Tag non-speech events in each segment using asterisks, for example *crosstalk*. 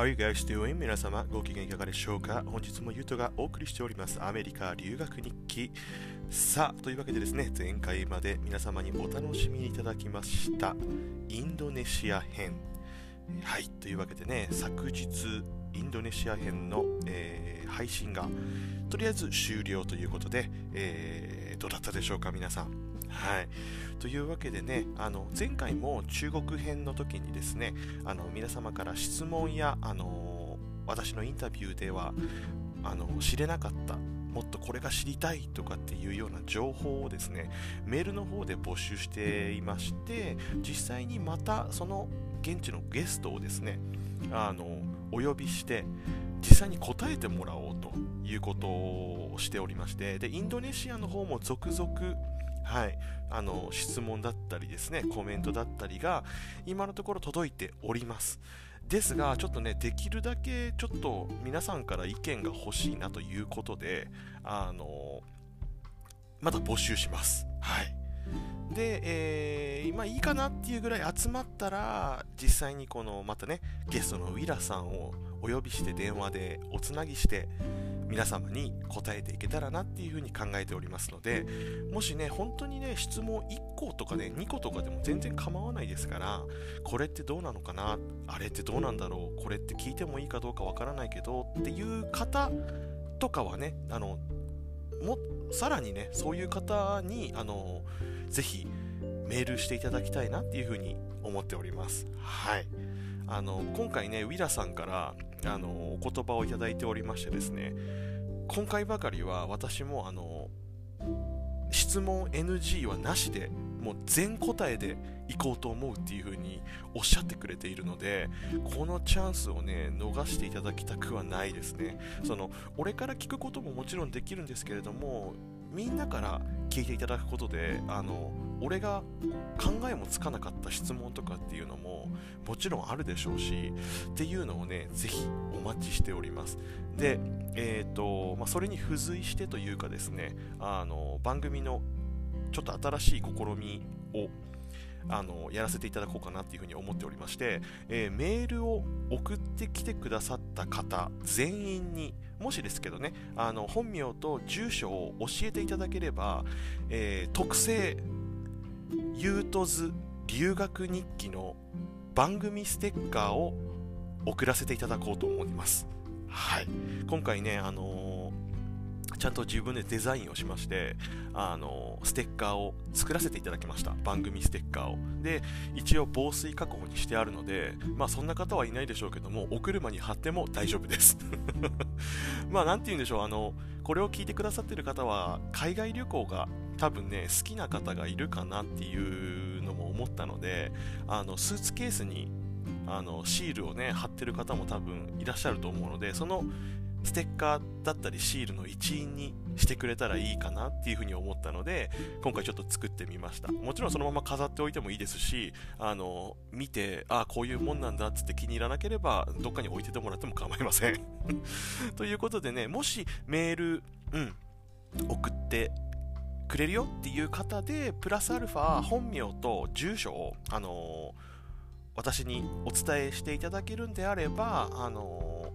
How are you guys doing? 皆様ご機嫌いかがでしょうか？本日もゆうとがお送りしておりますアメリカ留学日記。さあというわけでですね前回まで皆様にお楽しみいただきましたインドネシア編。はいというわけでね昨日インドネシア編の、えー、配信がとりあえず終了ということで、えー、どうだったでしょうか皆さん？はい。というわけでね、あの前回も中国編の時にですね、あの皆様から質問や、あの私のインタビューではあの知れなかった、もっとこれが知りたいとかっていうような情報をですね、メールの方で募集していまして、実際にまたその現地のゲストをですね、あのお呼びして、実際に答えてもらおうということをしておりまして、で、インドネシアの方も続々はい、あの質問だったりですねコメントだったりが今のところ届いております。ですがちょっとねできるだけちょっと皆さんから意見が欲しいなということであのまだ募集します。はい。で、えー、今いいかなっていうぐらい集まったら実際にこのまたねゲストのウィラさんをお呼びして電話でおつなぎして皆様に答えていけたらなっていうふうに考えておりますのでもしね本当にね質問1個とかね2個とかでも全然構わないですからこれってどうなのかなあれってどうなんだろうこれって聞いてもいいかどうかわからないけどっていう方とかはねあのもさらにねそういう方にあのぜひメールしていただきたいなっていうふうに思っております。はい。あの今回ねウィラさんからあのお言葉をいただいておりましてですね今回ばかりは私もあの質問 NG はなしでもう全答えで行こうと思うっていう風におっしゃってくれているのでこのチャンスをね逃していただきたくはないですね。その俺から聞くことももちろんできるんですけれどもみんなから聞いていただくことであの俺が考えもつかなかった質問とかっていうのももちろんあるでしょうしっていうのをねぜひお待ちしております。でえっ、ー、と、まあ、それに付随してというかですねあの番組のちょっと新しい試みをあのやらせていただこうかなっていうふうに思っておりまして、えー、メールを送ってきてくださった方全員にもしですけどねあの本名と住所を教えていただければ、えー、特製ゆうとず留学日記の番組ステッカーを送らせていただこうと思います。はい。今回ね、あのー、ちゃんと自分でデザインをしまして、あのー、ステッカーを作らせていただきました。番組ステッカーを。で、一応防水加工にしてあるので、まあそんな方はいないでしょうけども、お車に貼っても大丈夫です。*laughs* まあなんて言うんでしょう、あの、これを聞いてくださってる方は、海外旅行が多分ね、好きな方がいるかなっていうのも思ったので、あの、スーツケースにあのシールをね貼ってる方も多分いらっしゃると思うのでそのステッカーだったりシールの一員にしてくれたらいいかなっていうふうに思ったので今回ちょっと作ってみました。もちろんそのまま飾っておいてもいいですしあの見てああこういうもんなんだっつって気に入らなければどっかに置いててもらっても構いません。*laughs* ということでねもしメールうん送ってくれるよっていう方でプラスアルファ本名と住所をあの私にお伝えしていただけるんであれば、あの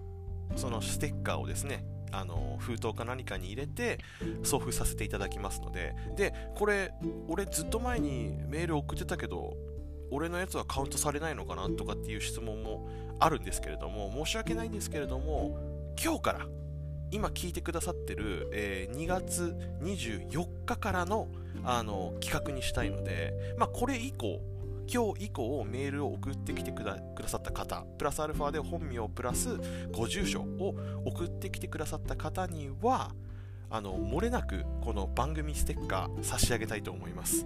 そのステッカーをですね、あの封筒か何かに入れて送付させていただきますので、で、これ、俺ずっと前にメール送ってたけど、俺のやつはカウントされないのかなとかっていう質問もあるんですけれども、申し訳ないんですけれども、今日から、今聞いてくださってる、えー、2月24日からのあの企画にしたいので、まあ、これ以降、今日以降メールを送ってきてくださった方、プラスアルファで本名プラスご住所を送ってきてくださった方には、あの、漏れなくこの番組ステッカー差し上げたいと思います。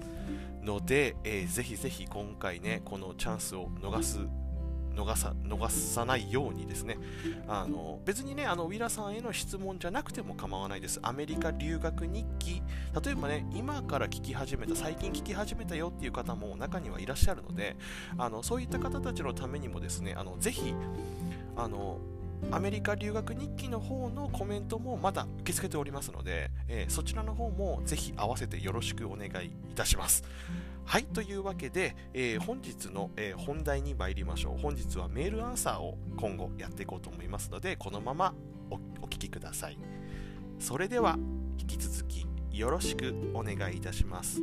ので、えー、ぜひぜひ今回ね、このチャンスを逃す逃さ逃さないようにですね。あの別にねあのウィラさんへの質問じゃなくても構わないです。アメリカ留学日記。例えばね今から聞き始めた最近聞き始めたよっていう方も中にはいらっしゃるのであのそういった方たちのためにもですねあのぜひあのアメリカ留学日記の方のコメントもまだ受け付けておりますので、えー、そちらの方もぜひ合わせてよろしくお願いいたします。はい、というわけで、えー、本日の、えー、本題に参りましょう。本日はメールアンサーを今後やっていこうと思いますので、このままおお聞きください。それでは、引き続きよろしくお願いいたします。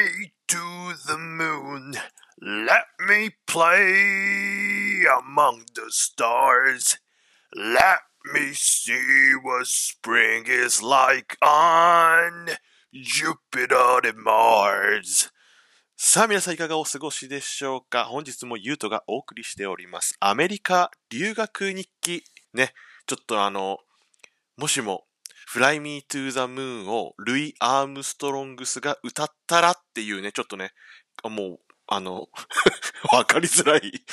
Me to the moon. Let me play among the stars. Let me see what spring is like on Jupiter and Mars. さあ皆さんいかがお過ごしでしょうか本日もゆうとがお送りしております。アメリカ留学日記。ね、ちょっとあの、もしも Fly Me to the Moon をルイ・アームストロングスが歌ったらっていうね、ちょっとね、もう、あの *laughs* わかりづらい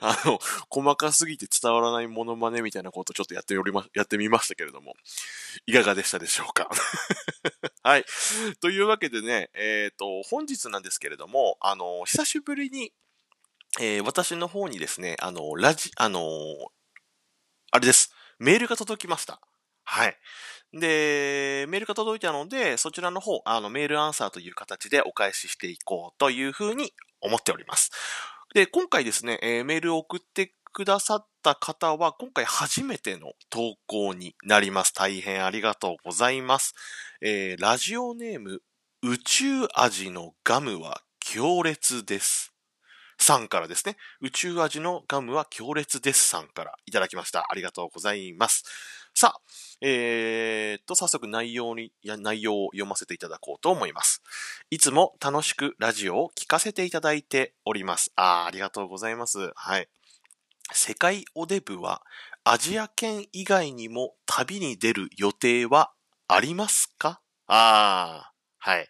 あの、細かすぎて伝わらないモノマネみたいなことをちょっとやっておりま、やってみましたけれども、いかがでしたでしょうか？*laughs* はい。というわけでね、えっ、ー、と、本日なんですけれども、あの、久しぶりに、えー、私の方にですね、あの、ラジ、あのあれです。メールが届きました。はい。で、メールが届いたので、そちらの方、あの、メールアンサーという形でお返ししていこうというふうに思っております。で、今回ですね、えー、メールを送ってくださった方は、今回初めての投稿になります。大変ありがとうございます。えー、ラジオネーム、宇宙味のガムは強烈です。さんからですね、宇宙味のガムは強烈ですさんからいただきました。ありがとうございます。さあ、えー、っと、早速内容に、内容を読ませていただこうと思います。いつも楽しくラジオを聞かせていただいております。あありがとうございます。はい。世界おデブはアジア圏以外にも旅に出る予定はありますか？ああ、はい。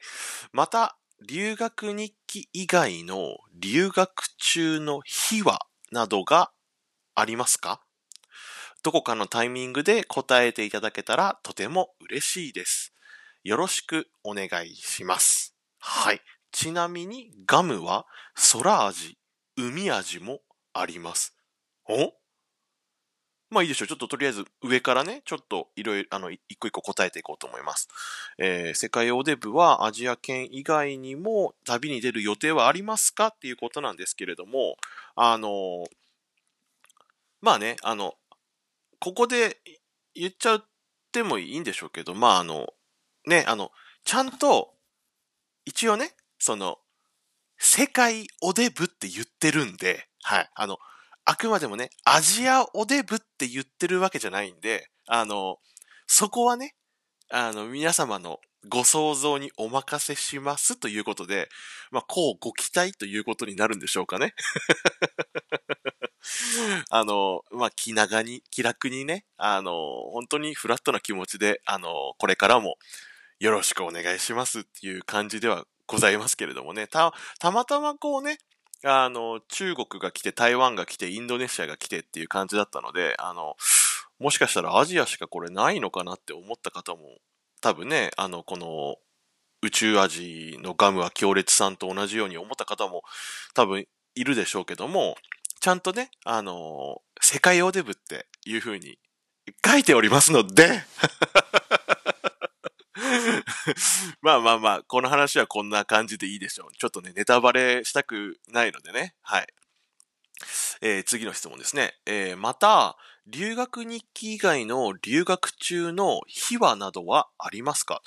また、留学日記以外の留学中の秘話などがありますか？どこかのタイミングで答えていただけたらとても嬉しいです。よろしくお願いします。はい。ちなみにガムは空味、海味もあります。お？まあいいでしょう。ちょっととりあえず上からね、ちょっといろいろ、あの、一個一個答えていこうと思います。えー、世界おデブはアジア圏以外にも旅に出る予定はありますか？っていうことなんですけれども、あの、まあね、あの、ここで言っちゃってもいいんでしょうけど、まああの、ね、あの、ちゃんと、一応ね、その、世界おデブって言ってるんで、はい、あの、あくまでもね、アジアおデブって言ってるわけじゃないんで、あの、そこはね、あの、皆様のご想像にお任せしますということで、まあ、こうご期待ということになるんでしょうかね。*laughs* あの、まあ、気長に、気楽にね、あの、本当にフラットな気持ちで、あの、これからもよろしくお願いしますっていう感じではございますけれどもね、た、たまたまこうね、あの、中国が来て、台湾が来て、インドネシアが来てっていう感じだったので、あの、もしかしたらアジアしかこれないのかなって思った方も、多分ね、あの、この、宇宙味のガムは強烈さんと同じように思った方も多分いるでしょうけども、ちゃんとね、あの、世界オデブっていう風に書いておりますので *laughs* まあまあまあ、この話はこんな感じでいいでしょう。ちょっとね、ネタバレしたくないのでね。はい。えー、次の質問ですね。えー、また、留学日記以外の留学中の秘話などはありますか？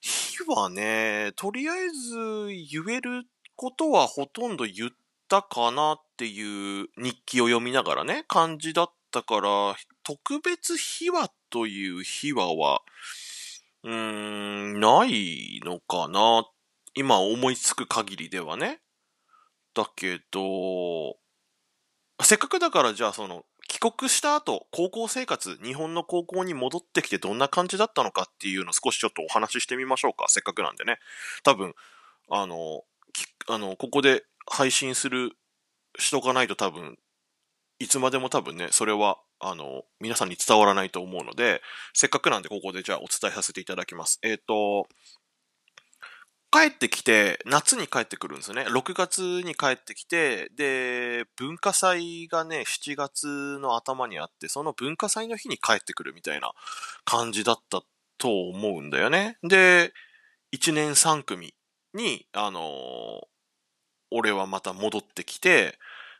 秘話ね、とりあえず言えることはほとんど言ったかなっていう日記を読みながらね、感じだったから、特別秘話という秘話は、うーん、ないのかな。今思いつく限りではね。だけど、せっかくだからじゃあその、帰国した後、高校生活、日本の高校に戻ってきてどんな感じだったのかっていうのを少しちょっとお話ししてみましょうか。せっかくなんでね。多分、あの、あの、ここで配信する、しとかないと多分、いつまでも多分ね、それは、あの、皆さんに伝わらないと思うので、せっかくなんでここでじゃあお伝えさせていただきます。えっ、ー、と、帰ってきて、夏に帰ってくるんですよね。6月に帰ってきて、で、文化祭がね、7月の頭にあって、その文化祭の日に帰ってくるみたいな感じだったと思うんだよね。で、1年3組に、あのー、俺はまた戻ってきて、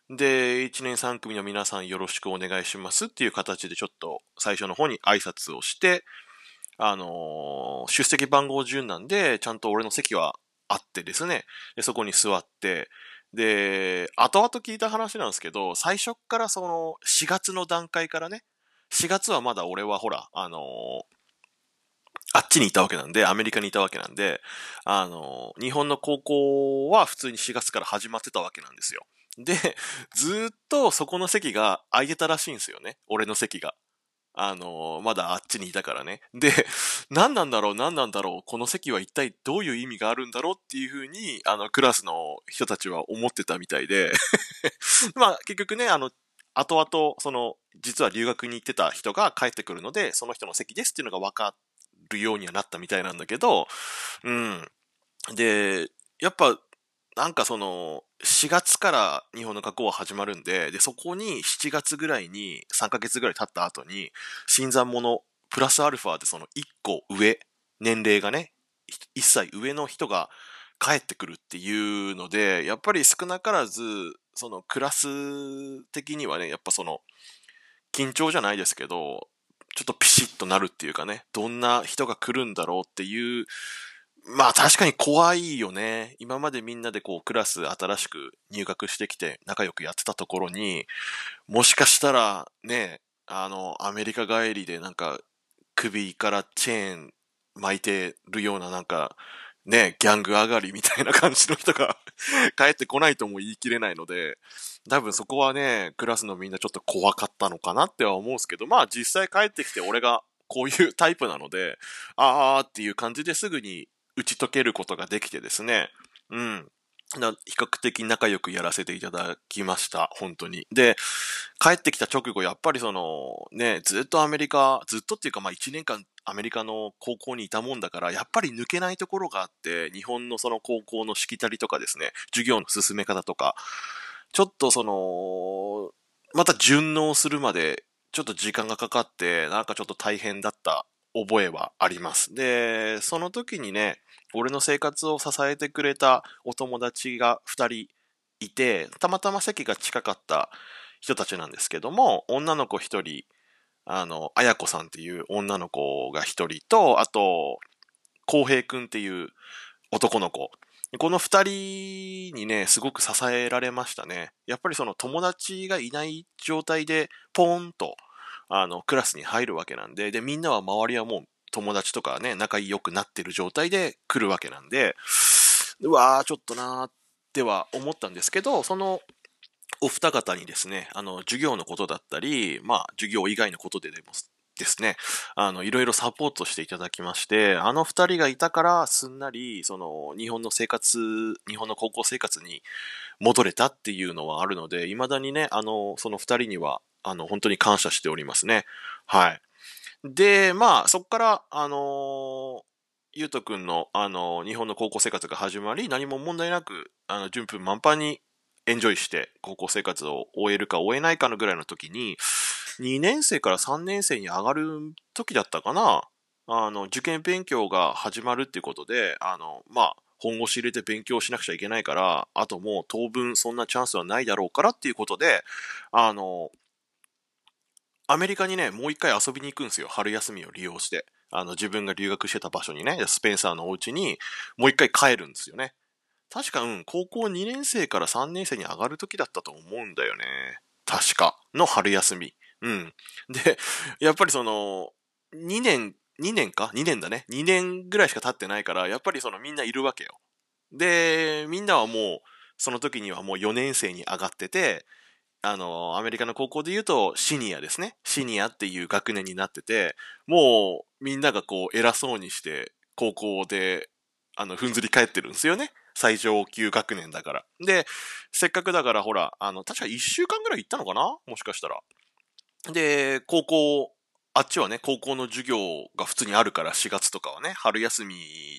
で、1年3組の皆さんよろしくお願いしますっていう形でちょっと最初の方に挨拶をして、あのー、出席番号順なんで、ちゃんと俺の席はあってですね、でそこに座って、で、後々聞いた話なんですけど、最初からその4月の段階からね、4月はまだ俺はほら、あのー、あっちにいたわけなんで、アメリカにいたわけなんで、あのー、日本の高校は普通に4月から始まってたわけなんですよ。で、ずっとそこの席が空いてたらしいんですよね。俺の席が。あの、まだあっちにいたからね。で、*laughs* 何なんだろう、何なんだろう、この席は一体どういう意味があるんだろうっていうふうに、あの、クラスの人たちは思ってたみたいで *laughs* まあ、結局ね、あの、後々、その、実は留学に行ってた人が帰ってくるので、その人の席ですっていうのが分かるようにはなったみたいなんだけど、うん。で、やっぱ、なんかその、4月から日本の学校は始まるんで、で、そこに7月ぐらいに、3ヶ月ぐらい経った後に、新参者、プラスアルファでその1個上、年齢がね、1歳上の人が帰ってくるっていうので、やっぱり少なからず、そのクラス的にはね、やっぱその、緊張じゃないですけど、ちょっとピシッとなるっていうかね、どんな人が来るんだろうっていうまあ確かに怖いよね。今までみんなでこうクラス新しく入学してきて仲良くやってたところに、もしかしたらね、あの、アメリカ帰りでなんか首からチェーン巻いてるようななんか、ね、ギャング上がりみたいな感じの人が *laughs* 帰ってこないとも言い切れないので、多分そこはね、クラスのみんなちょっと怖かったのかなっては思うんですけど、まあ実際帰ってきて俺がこういうタイプなので、あーっていう感じですぐに打ち解けることができてですね、うん。な比較的仲良くやらせていただきました。本当に。で、帰ってきた直後、やっぱりその、ね、ずっとアメリカ、ずっとっていうか、まあ1年間アメリカの高校にいたもんだから、やっぱり抜けないところがあって、日本のその高校のしきたりとかですね、授業の進め方とか、ちょっとその、また順応するまで、ちょっと時間がかかって、なんかちょっと大変だった覚えはあります。で、その時にね、俺の生活を支えてくれたお友達が2人いて、たまたま席が近かった人たちなんですけども、女の子1人、あの、あやこさんっていう女の子が1人と、あと、こうへいくんっていう男の子。この2人にね、すごく支えられましたね。やっぱりその友達がいない状態で、ポーンと、あの、クラスに入るわけなんで、で、みんなは周りはもう友達とかね、仲良くなってる状態で来るわけなんで、うわー、ちょっとなーっては思ったんですけど、そのお二方にですね、あの、授業のことだったり、まあ、授業以外のことででもですね、あの、いろいろサポートしていただきまして、あの二人がいたからすんなり、その、日本の生活、日本の高校生活に戻れたっていうのはあるので、未だにね、あの、その二人にはあの、本当に感謝しておりますね。はい。で、まあ、そこから、あの、ゆうとくんの、あの、日本の高校生活が始まり、何も問題なく、あの、順風満帆にエンジョイして高校生活を終えるか終えないかのぐらいの時に、2年生から3年生に上がる時だったかな。あの、受験勉強が始まるっていうことで、あの、まあ、本腰入れて勉強しなくちゃいけないから、あともう当分そんなチャンスはないだろうからっていうことで、あの、アメリカにね、もう一回遊びに行くんですよ。春休みを利用して。あの、自分が留学してた場所にね、スペンサーのお家に、もう一回帰るんですよね。確か、うん、高校2年生から3年生に上がる時だったと思うんだよね。確か。の春休み。うん。で、やっぱりその、2年、2年か ?2 年だね。2年ぐらいしか経ってないから、やっぱりそのみんないるわけよ。で、みんなはもう、その時にはもう4年生に上がってて、あの、アメリカの高校で言うと、シニアですね。シニアっていう学年になってて、もう、みんながこう、偉そうにして、高校で、あの、ふんずり返ってるんですよね。最上級学年だから。で、せっかくだからほら、あの、確か1週間ぐらい行ったのかな？もしかしたら。で、高校、あっちはね、高校の授業が普通にあるから、4月とかはね、春休み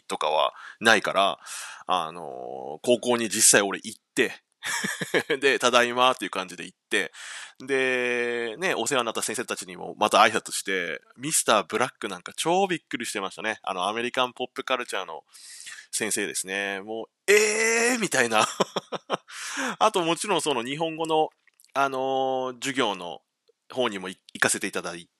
とかはないから、あの高校に実際俺行って、*laughs* で、ただいまっていう感じで行って、で、ね、お世話になった先生たちにもまた挨拶して、ミスターブラックなんか超びっくりしてましたね。あの、アメリカンポップカルチャーの先生ですね。もう、えーみたいな *laughs* あともちろんその日本語の、あのー、授業の方にも行かせていただいて、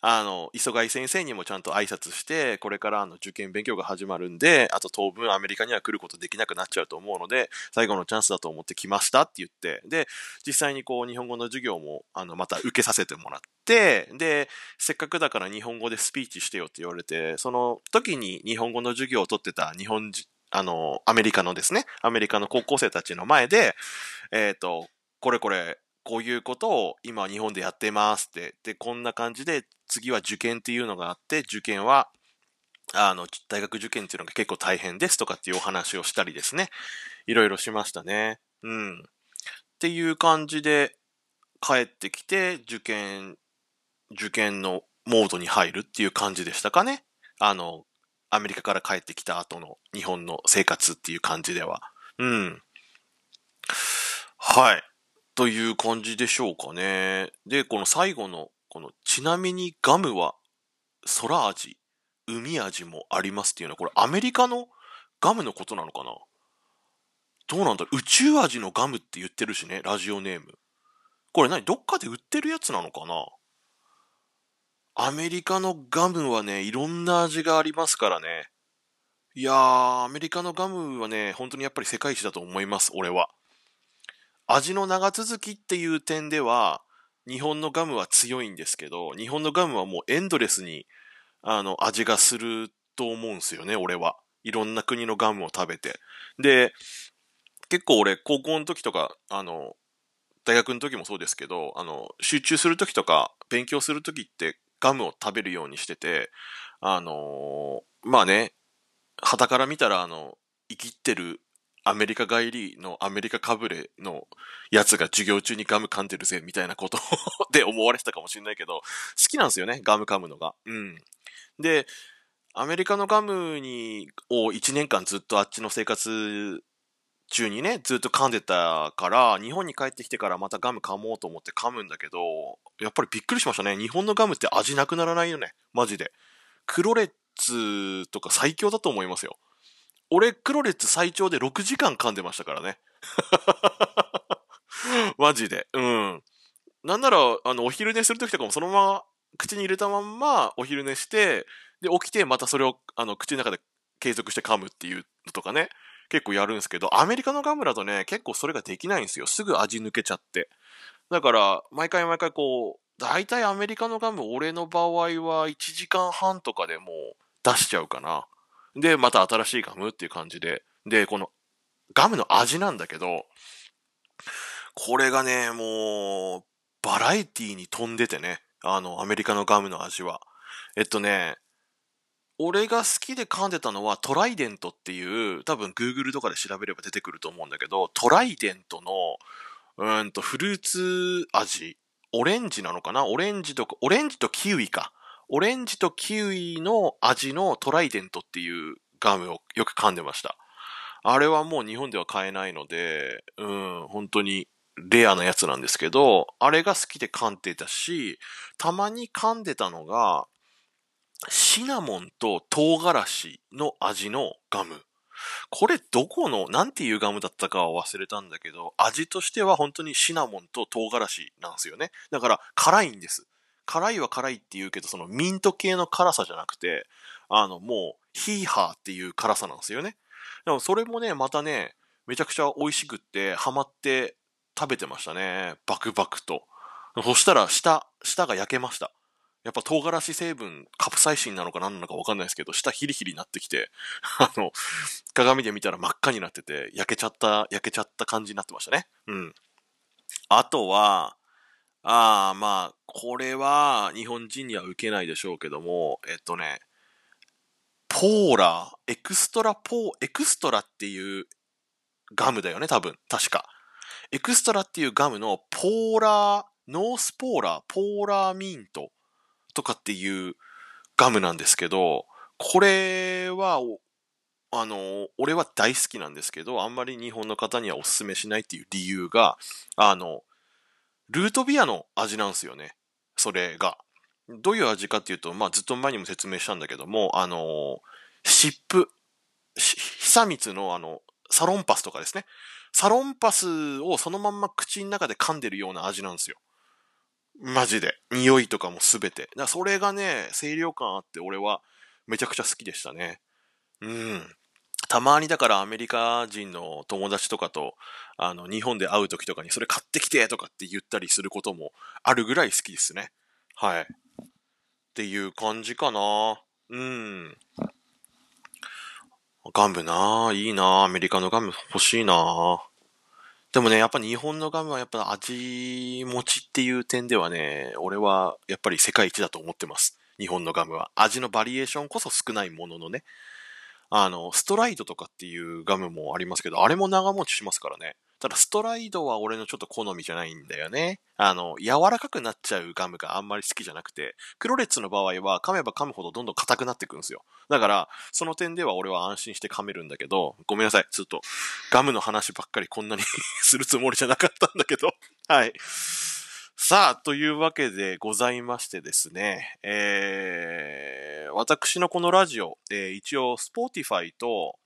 あの、磯貝先生にもちゃんと挨拶して、これからあの受験勉強が始まるんで、あと当分アメリカには来ることできなくなっちゃうと思うので、最後のチャンスだと思って来ましたって言って、で、実際にこう日本語の授業も、あの、また受けさせてもらって、で、せっかくだから日本語でスピーチしてよって言われて、その時に日本語の授業を取ってた日本、あの、アメリカのですね、アメリカの高校生たちの前で、えっ、ー、と、これこれ、こういうことを今日本でやってますって。で、こんな感じで次は受験っていうのがあって、受験は、あの、大学受験っていうのが結構大変ですとかっていうお話をしたりですね。いろいろしましたね。うん。っていう感じで帰ってきて、受験、受験のモードに入るっていう感じでしたかね。あの、アメリカから帰ってきた後の日本の生活っていう感じでは。うん。はい。という感じでしょうかね。で、この最後の、この、ちなみにガムは空味、海味もありますっていうのは、これアメリカのガムのことなのかな？どうなんだろう？宇宙味のガムって言ってるしね、ラジオネーム。これ何？どっかで売ってるやつなのかな？アメリカのガムはね、いろんな味がありますからね。いやー、アメリカのガムはね、本当にやっぱり世界一だと思います、俺は。味の長続きっていう点では、日本のガムは強いんですけど、日本のガムはもうエンドレスに、あの、味がすると思うんすよね、俺は。いろんな国のガムを食べて。で、結構俺、高校の時とか、あの、大学の時もそうですけど、あの、集中する時とか、勉強する時ってガムを食べるようにしてて、あのー、まあね、旗から見たら、あの、生きってるアメリカ帰りのアメリカかぶれのやつが授業中にガム噛んでるぜみたいなこと *laughs* で思われてたかもしれないけど、好きなんですよね、ガム噛むのが。うん。で、アメリカのガムに、を1年間ずっとあっちの生活中にね、ずっと噛んでたから、日本に帰ってきてからまたガム噛もうと思って噛むんだけど、やっぱりびっくりしましたね。日本のガムって味なくならないよね。マジで。クロレッツとか最強だと思いますよ。俺、クロレッツ最長で6時間噛んでましたからね。*laughs* マジで。うん。なんなら、あの、お昼寝するときとかもそのまま口に入れたまんまお昼寝して、で、起きてまたそれを、あの、口の中で継続して噛むっていうのとかね、結構やるんですけど、アメリカのガムだとね、結構それができないんですよ。すぐ味抜けちゃって。だから、毎回毎回こう、大体アメリカのガム、俺の場合は1時間半とかでもう出しちゃうかな。で、また新しいガムっていう感じで。で、このガムの味なんだけど、これがね、もう、バラエティに飛んでてね。あの、アメリカのガムの味は。えっとね、俺が好きで噛んでたのはトライデントっていう、多分 Google とかで調べれば出てくると思うんだけど、トライデントの、うんと、フルーツ味。オレンジなのかな？オレンジとか、オレンジとキウイか。オレンジとキウイの味のトライデントっていうガムをよく噛んでました。あれはもう日本では買えないので、うん、本当にレアなやつなんですけど、あれが好きで噛んでたし、たまに噛んでたのが、シナモンと唐辛子の味のガム。これどこの、なんていうガムだったかは忘れたんだけど、味としては本当にシナモンと唐辛子なんですよね。だから辛いんです。辛いは辛いって言うけど、そのミント系の辛さじゃなくて、あの、もう、ヒーハーっていう辛さなんですよね。でもそれもね、またね、めちゃくちゃ美味しくって、ハマって食べてましたね。バクバクと。そしたら、舌、舌が焼けました。やっぱ唐辛子成分、カプサイシンなのか何なのかわかんないですけど、舌ヒリヒリになってきて、あの、鏡で見たら真っ赤になってて、焼けちゃった、焼けちゃった感じになってましたね。うん。あとは、ああ、まあ、これは日本人には受けないでしょうけども、えっとね、ポーラー、エクストラポー、エクストラっていうガムだよね、多分。確か。エクストラっていうガムのポーラー、ノースポーラー、ポーラーミントとかっていうガムなんですけど、これは、あの、俺は大好きなんですけど、あんまり日本の方にはお勧めしないっていう理由が、あの、ルートビアの味なんですよね。それが。どういう味かっていうと、まあ、ずっと前にも説明したんだけども、あの、湿布、久光のあの、サロンパスとかですね。サロンパスをそのまんま口の中で噛んでるような味なんですよ。マジで。匂いとかもすべて。だそれがね、清涼感あって俺はめちゃくちゃ好きでしたね。うん。たまにだからアメリカ人の友達とかと、あの、日本で会う時とかにそれ買ってきてとかって言ったりすることもあるぐらい好きですね。はい。っていう感じかな。うん。ガムなぁ。いいなぁ。アメリカのガム欲しいなぁ。でもね、やっぱ日本のガムはやっぱ味持ちっていう点ではね、俺はやっぱり世界一だと思ってます。日本のガムは。味のバリエーションこそ少ないもののね。あの、ストライドとかっていうガムもありますけど、あれも長持ちしますからね。ただ、ストライドは俺のちょっと好みじゃないんだよね。あの、柔らかくなっちゃうガムがあんまり好きじゃなくて、クロレッツの場合は噛めば噛むほどどんどん硬くなっていくんですよ。だから、その点では俺は安心して噛めるんだけど、ごめんなさい。ちょっと、ガムの話ばっかりこんなに *laughs* するつもりじゃなかったんだけど。はい。さあ、というわけでございましてですね、えー、私のこのラジオ、えー、一応、 Spotify と、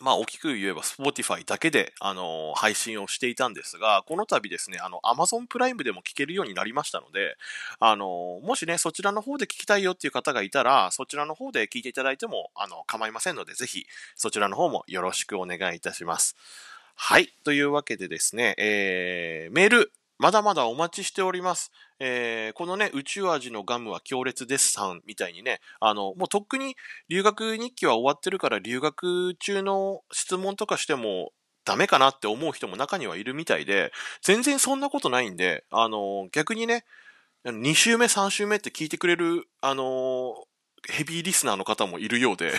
まあ、大きく言えば、 Spotify だけで、あのー、配信をしていたんですが、この度ですね、あの、アマゾンプライムでも聞けるようになりましたので、あのー、もしね、そちらの方で聞きたいよっていう方がいたら、そちらの方で聞いていただいても、あの、構いませんので、ぜひ、そちらの方もよろしくお願いいたします。はい。というわけでですね、えー、メール、まだまだお待ちしております。えー、このね、宇宙味のガムは強烈ですさんみたいにね、あの、もうとっくに留学日記は終わってるから留学中の質問とかしてもダメかなって思う人も中にはいるみたいで、全然そんなことないんで、あの、逆にね、2週目、3週目って聞いてくれる、あの、ヘビーリスナーの方もいるようで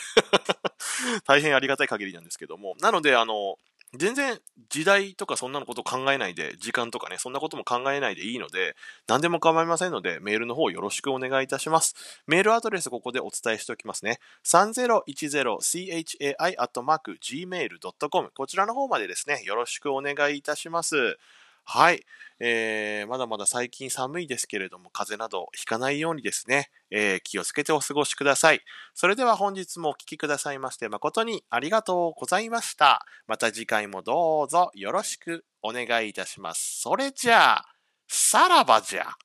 *laughs* 大変ありがたい限りなんですけども、なので、あの、全然時代とかそんなのこと考えないで、時間とかね、そんなことも考えないでいいので、何でも構いませんので、メールの方よろしくお願いいたします。メールアドレスここでお伝えしておきますね。3010chai.gmail.com こちらの方までですね、よろしくお願いいたします。はい。えー、まだまだ最近寒いですけれども、風邪などひかないようにですね、えー、気をつけてお過ごしください。それでは本日もお聴きくださいまして誠にありがとうございました。また次回もどうぞよろしくお願いいたします。それじゃあ、さらばじゃ。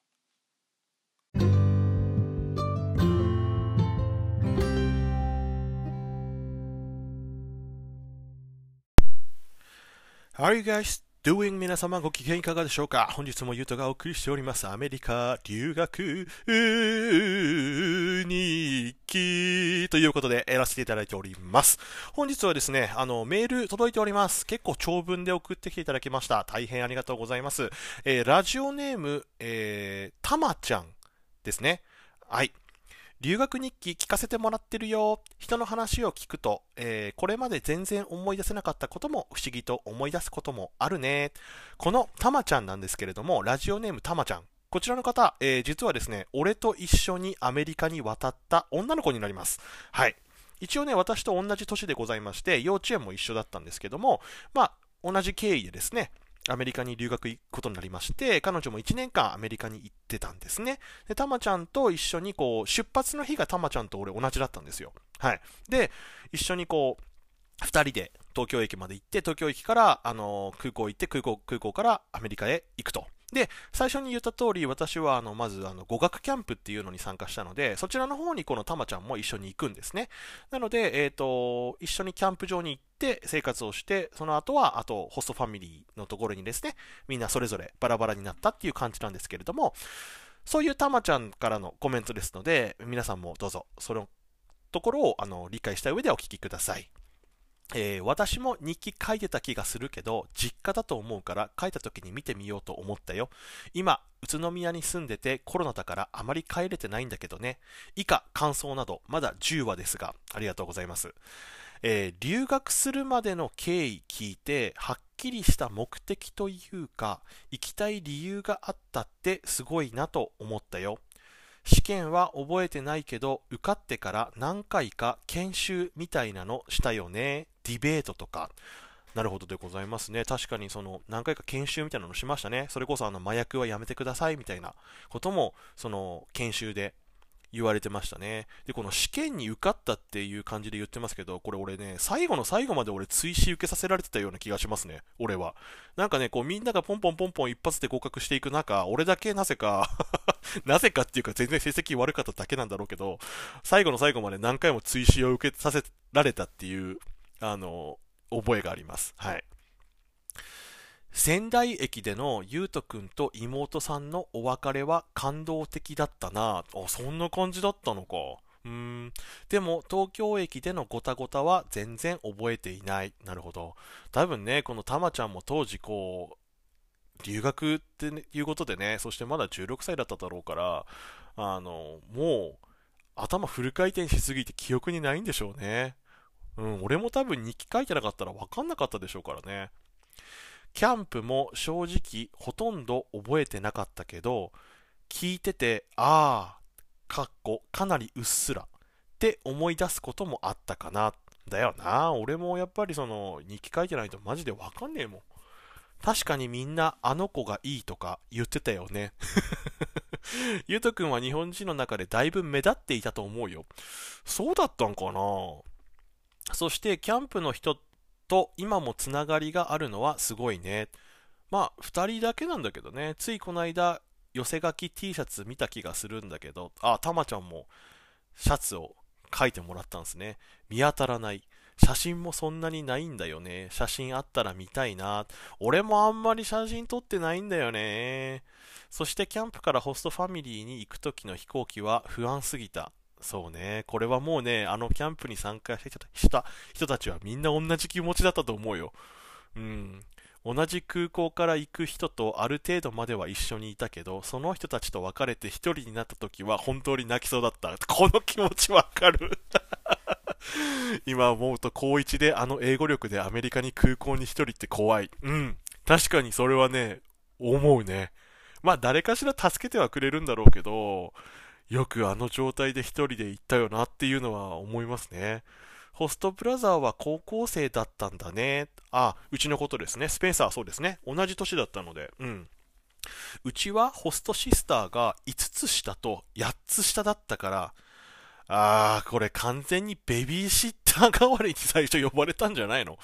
How Are you guys Doing 皆様ご機嫌いかがでしょうか？本日もゆうとがお送りしておりますアメリカ留学日記ということでやらせていただいております。本日はですね、あの、メール届いております。結構長文で送ってきていただきました。大変ありがとうございます。えー、ラジオネーム、えー、たまちゃんですね。はい。留学日記聞かせてもらってるよ。人の話を聞くと、えー、これまで全然思い出せなかったことも不思議と思い出すこともあるね。このたまちゃんなんですけれども、ラジオネームたまちゃん。こちらの方、えー、実はですね、俺と一緒にアメリカに渡った女の子になります。はい。一応ね、私と同じ年でございまして、幼稚園も一緒だったんですけども、まあ、同じ経緯でですね、アメリカに留学行くことになりまして、彼女も1年間アメリカに行ってたんですね。で、たまちゃんと一緒にこう、出発の日がたまちゃんと俺同じだったんですよ。はい。で、一緒にこう、2人で東京駅まで行って、東京駅から、あの、空港行って、空港、空港からアメリカへ行くと。で、最初に言った通り、私は、あの、まず、あの、語学キャンプっていうのに参加したので、そちらの方にこのたまちゃんも一緒に行くんですね。なので、えっ、ー、と、一緒にキャンプ場に行って生活をして、その後は、あと、ホストファミリーのところにですね、みんなそれぞれバラバラになったっていう感じなんですけれども、そういうたまちゃんからのコメントですので、皆さんもどうぞ、そのところを、あの、理解した上でお聞きください。えー、私も日記書いてた気がするけど、実家だと思うから書いた時に見てみようと思ったよ。今、宇都宮に住んでてコロナだからあまり帰れてないんだけどね。以下、感想など、まだ10話ですが、ありがとうございます。えー、留学するまでの経緯聞いて、はっきりした目的というか、行きたい理由があったってすごいなと思ったよ。試験は覚えてないけど、受かってから何回か研修みたいなのしたよね。ディベートとか。なるほどでございますね。確かにその何回か研修みたいなのしましたね。それこそあの麻薬はやめてくださいみたいなこともその研修で言われてましたね。で、この試験に受かったっていう感じで言ってますけど、これ俺ね、最後の最後まで俺追試受けさせられてたような気がしますね。俺は。なんかね、こうみんながポンポンポンポン一発で合格していく中、俺だけなぜか *laughs* なぜかっていうか全然成績悪かっただけなんだろうけど、最後の最後まで何回も追試を受けさせられたっていう、あの、覚えがあります。はい。仙台駅でのゆうとくんと妹さんのお別れは感動的だったなあ、そんな感じだったのか。うん。でも、東京駅でのごたごたは全然覚えていない。なるほど。多分ね、このたまちゃんも当時こう、留学っていうことでね、そしてまだ16歳だっただろうから、あの、もう、頭フル回転しすぎて記憶にないんでしょうね。うん、俺も多分日記書いてなかったら分かんなかったでしょうからね。キャンプも正直ほとんど覚えてなかったけど、聞いてて、ああ、かっこかなりうっすらって思い出すこともあったかな。だよな。俺もやっぱりその日記書いてないとマジでわかんねえもん。確かにみんなあの子がいいとか言ってたよね。*laughs* ゆうとくんは日本人の中でだいぶ目立っていたと思うよ。そうだったんかなそしてキャンプの人と今もつながりがあるのはすごいね。まあ、2人だけなんだけどね、ついこの間、寄せ書き T シャツ見た気がするんだけど、あ、たまちゃんもシャツを書いてもらったんですね。見当たらない。写真もそんなにないんだよね。写真あったら見たいな。俺もあんまり写真撮ってないんだよね。そしてキャンプからホストファミリーに行く時の飛行機は不安すぎた。そうね。これはもうね、あのキャンプに参加した人たちはみんな同じ気持ちだったと思うよ。うん。同じ空港から行く人とある程度までは一緒にいたけど、その人たちと別れて一人になった時は本当に泣きそうだった。この気持ちわかる *laughs* 今思うと高1であの英語力でアメリカに空港に一人って怖い。うん。確かにそれはね、思うね。まあ誰かしら助けてはくれるんだろうけど、よくあの状態で一人で行ったよなっていうのは思いますね。ホストブラザーは高校生だったんだね。あ、うちのことですね。スペンサーそうですね。同じ年だったので。うん。うちはホストシスターが5つ下と8つ下だったから、あー、これ完全にベビーシッター代わりに最初呼ばれたんじゃないの？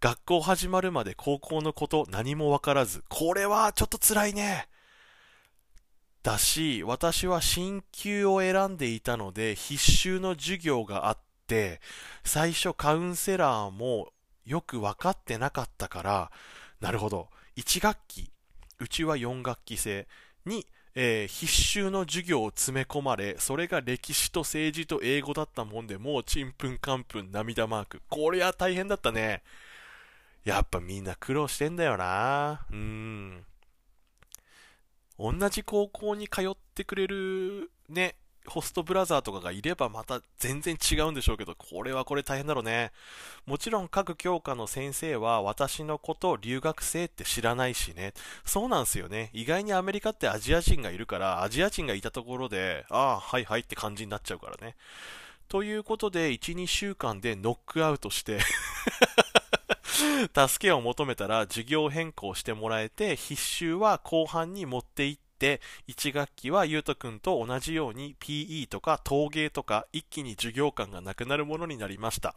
学校始まるまで高校のこと何もわからず、これはちょっと辛いね。だし、私は進級を選んでいたので、必修の授業があって、最初カウンセラーもよく分かってなかったから、なるほど、1学期、うちは4学期制に、えー、必修の授業を詰め込まれ、それが歴史と政治と英語だったもんで、もうちんぷんかんぷん涙マーク。これは大変だったね。やっぱみんな苦労してんだよな。うーん。同じ高校に通ってくれるね、ホストブラザーとかがいればまた全然違うんでしょうけど、これはこれ大変だろうね。もちろん各教科の先生は私のことを留学生って知らないしね。そうなんすよね。意外にアメリカってアジア人がいるから、アジア人がいたところで、ああ、はいはいって感じになっちゃうからね。ということで、1、2週間でノックアウトして *laughs* 助けを求めたら授業変更してもらえて、必修は後半に持っていって、1学期はゆうとくんと同じように PE とか陶芸とか一気に授業感がなくなるものになりました。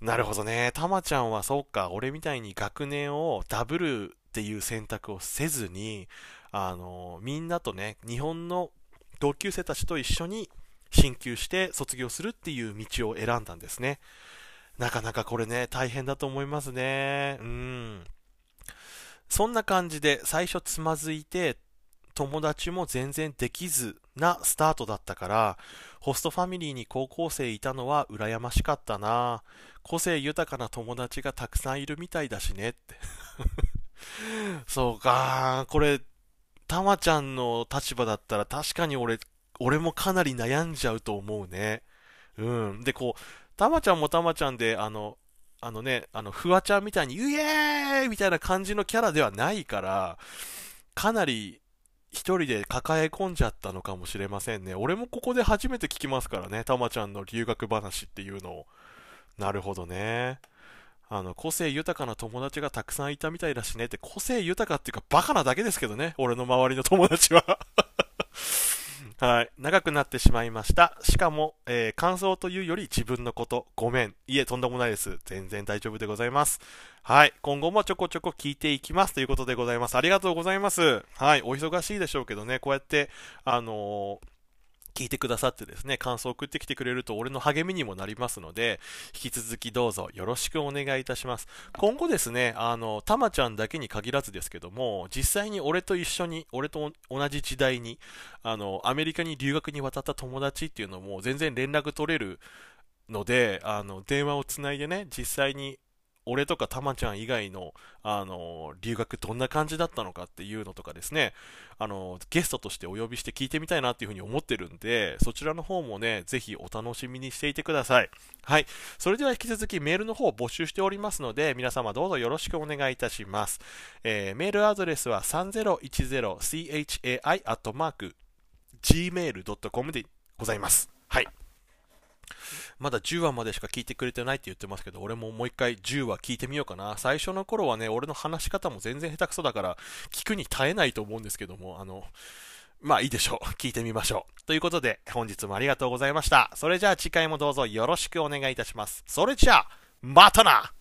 なるほどね。たまちゃんはそうか、俺みたいに学年をダブルっていう選択をせずに、あの、みんなとね、日本の同級生たちと一緒に進級して卒業するっていう道を選んだんですね。なかなかこれね、大変だと思いますね。うん。そんな感じで最初つまずいて、友達も全然できずなスタートだったから、ホストファミリーに高校生いたのは羨ましかったな個性豊かな友達がたくさんいるみたいだしねって。*laughs* そうかこれ、たまちゃんの立場だったら確かに俺、俺もかなり悩んじゃうと思うね。うん。で、こう、たまちゃんもたまちゃんで、あの、あのね、あの、フワちゃんみたいに、イエーイみたいな感じのキャラではないから、かなり一人で抱え込んじゃったのかもしれませんね。俺もここで初めて聞きますからね、たまちゃんの留学話っていうのを。なるほどね。あの、個性豊かな友達がたくさんいたみたいだしねって、個性豊かっていうかバカなだけですけどね、俺の周りの友達ははい。長くなってしまいました。しかも、えー、感想というより自分のこと、ごめん。いえ、とんでもないです。全然大丈夫でございます。はい。今後もちょこちょこ聞いていきますということでございます。ありがとうございます。はい。お忙しいでしょうけどね、こうやって、あのー聞いてくださってですね、感想を送ってきてくれると俺の励みにもなりますので、引き続きどうぞよろしくお願いいたします。今後ですね、あの、たまちゃんだけに限らずですけども、実際に俺と一緒に、俺と同じ時代に、あの、アメリカに留学に渡った友達っていうのも全然連絡取れるので、あの、電話をつないでね、実際に俺とかたまちゃん以外の、あの、留学どんな感じだったのかっていうのとかですね、あの、ゲストとしてお呼びして聞いてみたいなっていうふうに思ってるんで、そちらの方もね、ぜひお楽しみにしていてください。はい。それでは引き続きメールの方を募集しておりますので、皆様どうぞよろしくお願いいたします。えー、メールアドレスは 3010chai.gmail.com でございます。はい。まだ10話までしか聞いてくれてないって言ってますけど、俺ももう一回10話聞いてみようかな。最初の頃はね、俺の話し方も全然下手くそだから、聞くに耐えないと思うんですけども、あの、まあいいでしょう。聞いてみましょう。ということで、本日もありがとうございました。それじゃあ次回もどうぞよろしくお願いいたします。それじゃあ、またな